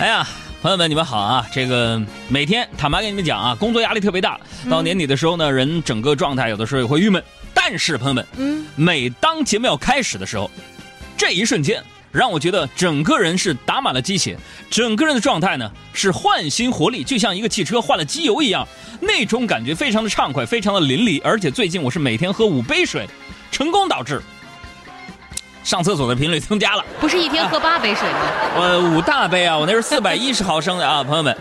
哎呀，朋友们，你们好啊！这个每天坦白跟你们讲啊，工作压力特别大。到年底的时候呢，人整个状态有的时候也会郁闷。但是朋友们，嗯，每当节目要开始的时候，这一瞬间让我觉得整个人是打满了鸡血，整个人的状态呢是焕新活力，就像一个汽车换了机油一样，那种感觉非常的畅快，非常的淋漓。而且最近我是每天喝五杯水，成功导致。上厕所的频率增加了，不是一天喝八杯水吗？呃，五大杯啊，我那是四百一十毫升的啊，朋友们。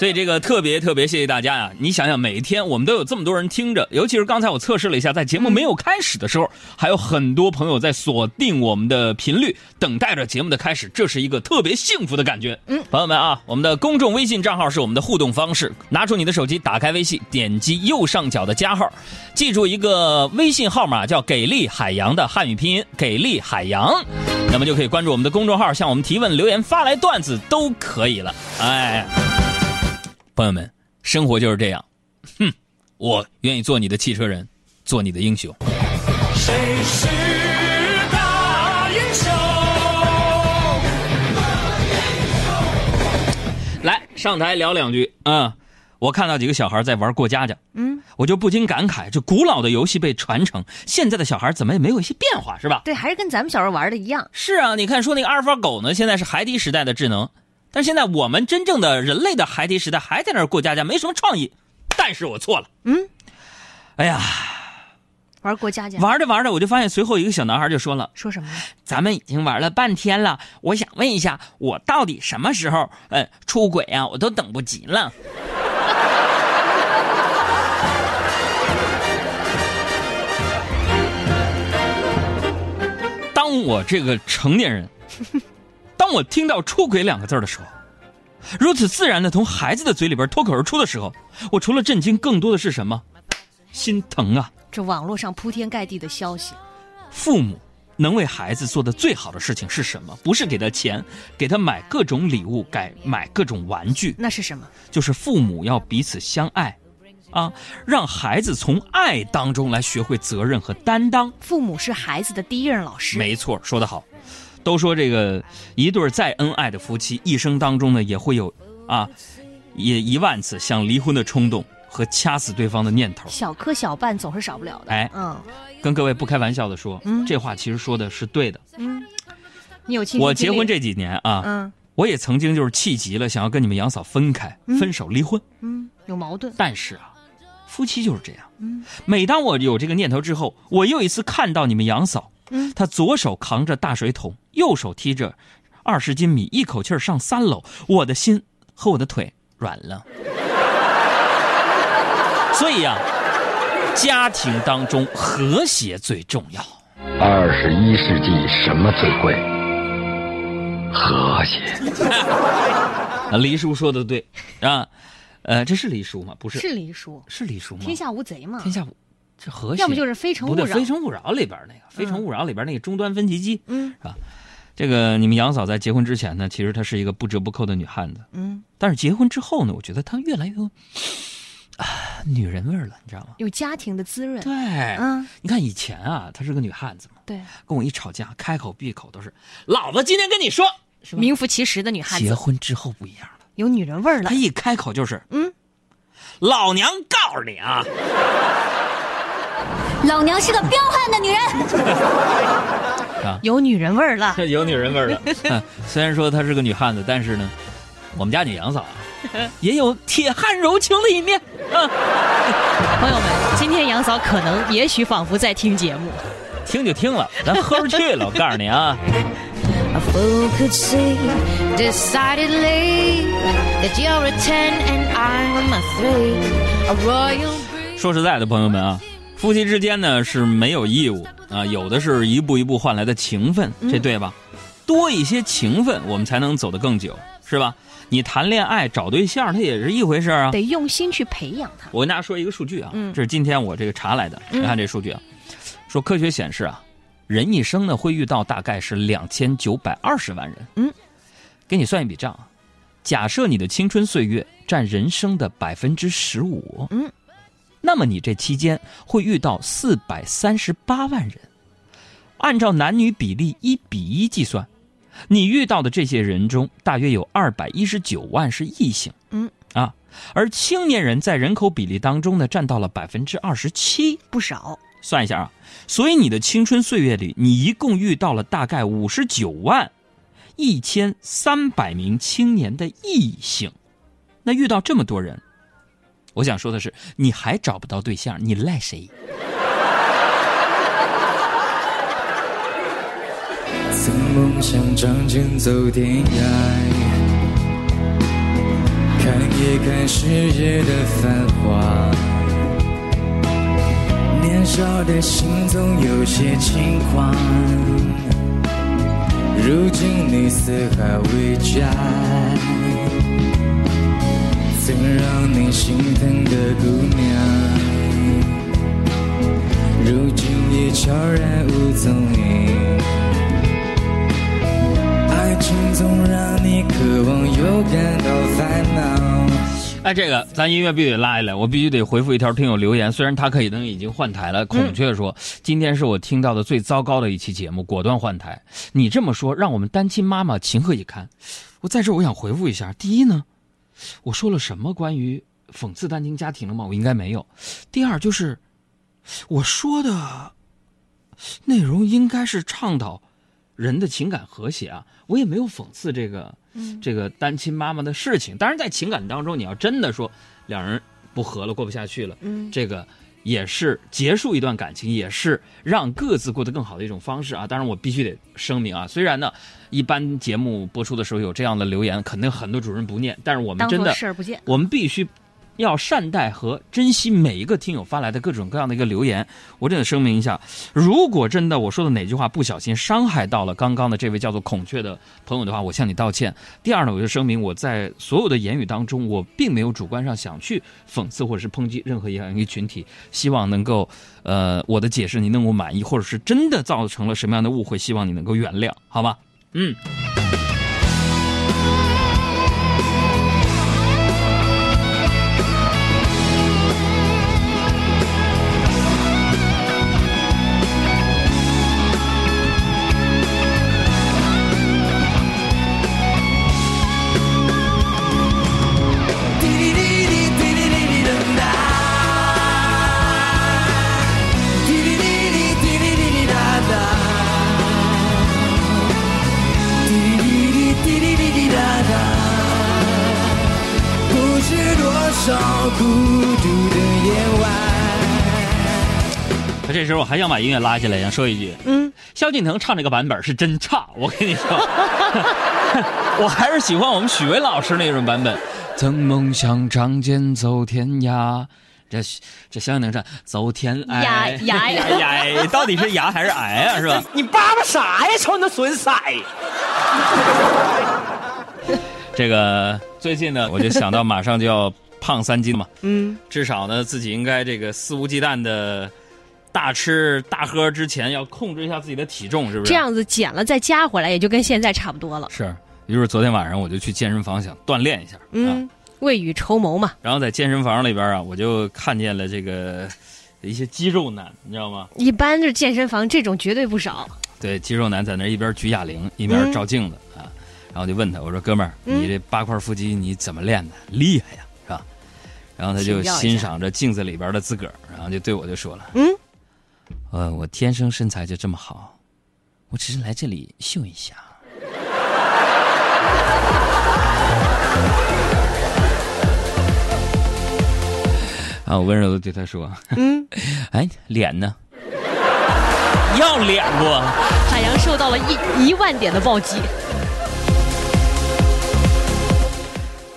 所以这个特别特别谢谢大家呀！你想想，每一天我们都有这么多人听着，尤其是刚才我测试了一下，在节目没有开始的时候，还有很多朋友在锁定我们的频率，等待着节目的开始，这是一个特别幸福的感觉。嗯，朋友们啊，我们的公众微信账号是我们的互动方式，拿出你的手机，打开微信，点击右上角的加号，记住一个微信号码叫“给力海洋”的汉语拼音“给力海洋”，那么就可以关注我们的公众号，向我们提问、留言、发来段子都可以了。哎。朋友们，生活就是这样，哼，我愿意做你的汽车人，做你的英雄。谁是大英雄？来上台聊两句啊！我看到几个小孩在玩过家家，嗯，我就不禁感慨，这古老的游戏被传承，现在的小孩怎么也没有一些变化，是吧？对，还是跟咱们小时候玩的一样。是啊，你看说那个阿尔法狗呢，现在是海底时代的智能。但现在我们真正的人类的孩提时代还在那儿过家家，没什么创意。但是我错了。嗯，哎呀，玩过家家，玩着玩着，我就发现随后一个小男孩就说了：“说什么？咱们已经玩了半天了，我想问一下，我到底什么时候呃出轨啊？我都等不及了。” 当我这个成年人。当我听到“出轨”两个字的时候，如此自然的从孩子的嘴里边脱口而出的时候，我除了震惊，更多的是什么？心疼啊！这网络上铺天盖地的消息，父母能为孩子做的最好的事情是什么？不是给他钱，给他买各种礼物，改买各种玩具。那是什么？就是父母要彼此相爱，啊，让孩子从爱当中来学会责任和担当。父母是孩子的第一任老师。没错，说得好。都说这个一对再恩爱的夫妻，一生当中呢也会有啊，也一万次想离婚的冲动和掐死对方的念头。小磕小绊总是少不了的。哎，嗯，跟各位不开玩笑的说，嗯，这话其实说的是对的。嗯，你有我结婚这几年啊，嗯，我也曾经就是气急了，想要跟你们杨嫂分开、分手、离婚。嗯，有矛盾。但是啊，夫妻就是这样。嗯，每当我有这个念头之后，我又一次看到你们杨嫂。嗯，她左手扛着大水桶，右手提着二十斤米，一口气上三楼，我的心和我的腿软了。所以呀，家庭当中和谐最重要。二十一世纪什么最贵？和谐。黎叔说的对啊，呃，这是黎叔吗？不是，是黎叔，是黎叔吗？天下无贼嘛。天下无。这和谐，要么就是《非诚勿扰》。《非诚勿扰》里边那个《非诚勿扰》里边那个终端分歧机，嗯，是吧？这个你们杨嫂在结婚之前呢，其实她是一个不折不扣的女汉子，嗯。但是结婚之后呢，我觉得她越来越啊女人味了，你知道吗？有家庭的滋润。对，嗯。你看以前啊，她是个女汉子嘛，对。跟我一吵架，开口闭口都是“老子今天跟你说”，名副其实的女汉子。结婚之后不一样了，有女人味了。她一开口就是“嗯，老娘告诉你啊 ”。老娘是个彪悍的女人，啊，有女人味儿了，有女人味儿了。虽然说她是个女汉子，但是呢，我们家女杨嫂也有铁汉柔情的一面。朋友们，今天杨嫂可能也许仿佛在听节目，听就听了，咱喝出去了。我告诉你啊。说实在的，朋友们啊。夫妻之间呢是没有义务啊，有的是一步一步换来的情分，这对吧？多一些情分，我们才能走得更久，是吧？你谈恋爱找对象，它也是一回事啊，得用心去培养他。我跟大家说一个数据啊，这是今天我这个查来的，你看这数据啊，说科学显示啊，人一生呢会遇到大概是两千九百二十万人。嗯，给你算一笔账啊，假设你的青春岁月占人生的百分之十五。嗯。那么你这期间会遇到四百三十八万人，按照男女比例一比一计算，你遇到的这些人中，大约有二百一十九万是异性。嗯啊，而青年人在人口比例当中呢，占到了百分之二十七。不少。算一下啊，所以你的青春岁月里，你一共遇到了大概五十九万一千三百名青年的异性。那遇到这么多人，我想说的是，你还找不到对象，你赖谁？曾梦想仗剑走天涯，看一看世界的繁华。年少的心总有些轻狂，如今你四海为家，让你心疼的姑娘，如今已悄然无踪影。爱情总让你渴望又感到烦恼。哎，这个咱音乐必须得拉下来，我必须得回复一条听友留言。虽然他可能已经换台了，孔雀说、今天是我听到的最糟糕的一期节目，果断换台。你这么说，让我们单亲妈妈情何以堪？我在这我想回复一下：第一呢，我说了什么关于讽刺单亲家庭了吗？我应该没有。第二就是，我说的内容应该是倡导人的情感和谐啊，我也没有讽刺这个。这个单亲妈妈的事情，当然在情感当中，你要真的说两人不和了，过不下去了，嗯这个也是结束一段感情，也是让各自过得更好的一种方式啊。当然，我必须得声明啊，虽然呢，一般节目播出的时候有这样的留言，肯定很多主任不念，但是我们真的事儿不见。我们必须要善待和珍惜每一个听友发来的各种各样的一个留言。我真的声明一下，如果真的我说的哪句话不小心伤害到了刚刚的这位叫做孔雀的朋友的话，我向你道歉。第二呢，我就声明我在所有的言语当中，我并没有主观上想去讽刺或者是抨击任何一样一个群体，希望能够呃我的解释你能够满意，或者是真的造成了什么样的误会，希望你能够原谅，好吧？嗯。时候我还想把音乐拉下来，想说一句，嗯，萧敬腾唱这个版本是真差，我跟你说，我还是喜欢我们许巍老师那种版本。曾梦想仗剑走天涯，这这萧敬腾唱走天涯崖崖崖，到底是崖还是癌啊？是吧？你叭叭啥呀？瞅你那损色！这个最近呢，我就想到马上就要胖三斤嘛，嗯，至少呢自己应该这个肆无忌惮的大吃大喝之前要控制一下自己的体重，是不是？这样子减了再加回来，也就跟现在差不多了。是，于是昨天晚上我就去健身房想锻炼一下，啊，嗯，未雨绸缪嘛。然后在健身房里边啊，我就看见了这个一些肌肉男，你知道吗？一般就是健身房这种绝对不少。对，肌肉男在那一边举哑铃，一边照镜子、啊，然后就问他，我说哥们儿，嗯你这八块腹肌你怎么练的？厉害呀，是吧？然后他就欣赏着镜子里边的自个儿，然后就对我就说了，嗯，呃，我天生身材就这么好，我只是来这里秀一下。啊，我温柔的对他说：“嗯，哎，脸呢？要脸不？海洋受到了一一万点的暴击。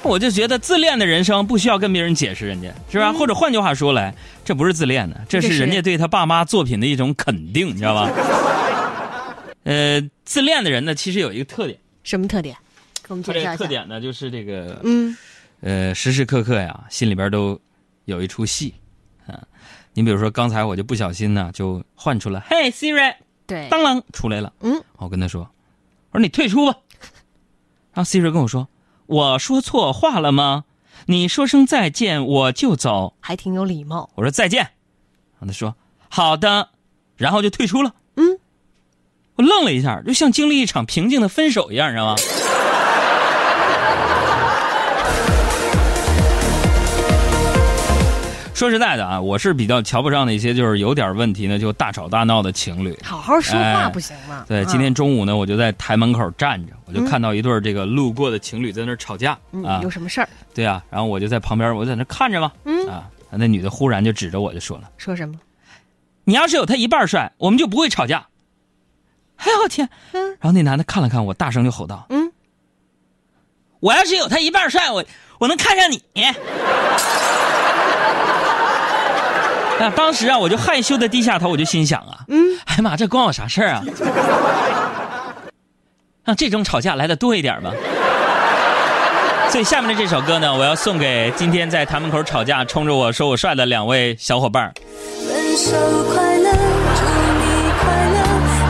我就觉得自恋的人生不需要跟别人解释，人家是吧？或者换句话说来，这不是自恋的，这是人家对他爸妈作品的一种肯定，你知道吧？呃，自恋的人呢，其实有一个特点，什么特点？给我们介绍一下。个特点呢，就是这个嗯，呃，时时刻刻呀，心里边都有一出戏啊。你比如说，刚才我就不小心呢，就唤出了“嘿，Siri”，对，当啷出来了。嗯，我跟他说：“我说你退出吧。”然后 Siri 跟我说：“我说错话了吗？你说声再见我就走。还挺有礼貌”。我说：“再见。”然后他说：“好的。”然后就退出了。嗯，我愣了一下，就像经历一场平静的分手一样，你知道吗？说实在的啊，我是比较瞧不上那些就是有点问题呢就大吵大闹的情侣。好好说话哎不行吗？对，啊今天中午呢，我就在台门口站着，我就看到一对这个路过的情侣在那儿吵架嗯啊有。什么事儿？对啊，然后我就在旁边，我在那看着嘛。嗯啊，那女的忽然就指着我就说了说什么？：“你要是有他一半帅，我们就不会吵架。”哎呦我天！嗯然后那男的看了看我，大声就吼道：“嗯，我要是有他一半帅，我我能看上你。” 啊，当时啊，我就害羞的低下头，我就心想啊，嗯，哎呀妈，这关我啥事儿啊？让这种吵架来的多一点吧。所以下面的这首歌呢，我要送给今天在台门口吵架、冲着我说我帅的两位小伙伴儿。分手快乐，祝你快乐，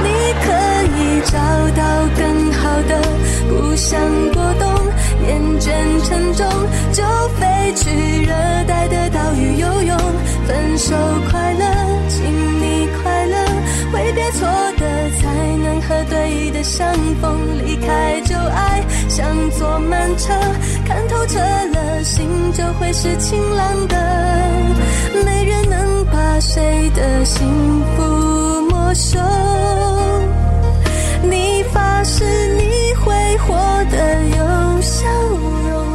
你可以找到更好的。不想过冬，厌倦沉重，就飞去热带的。分手快乐请你快乐。挥别错的才能和对的相逢离开旧爱像坐慢车看透彻了心就会是晴朗的。没人能把谁的幸福没收。你发誓你会活得有笑容。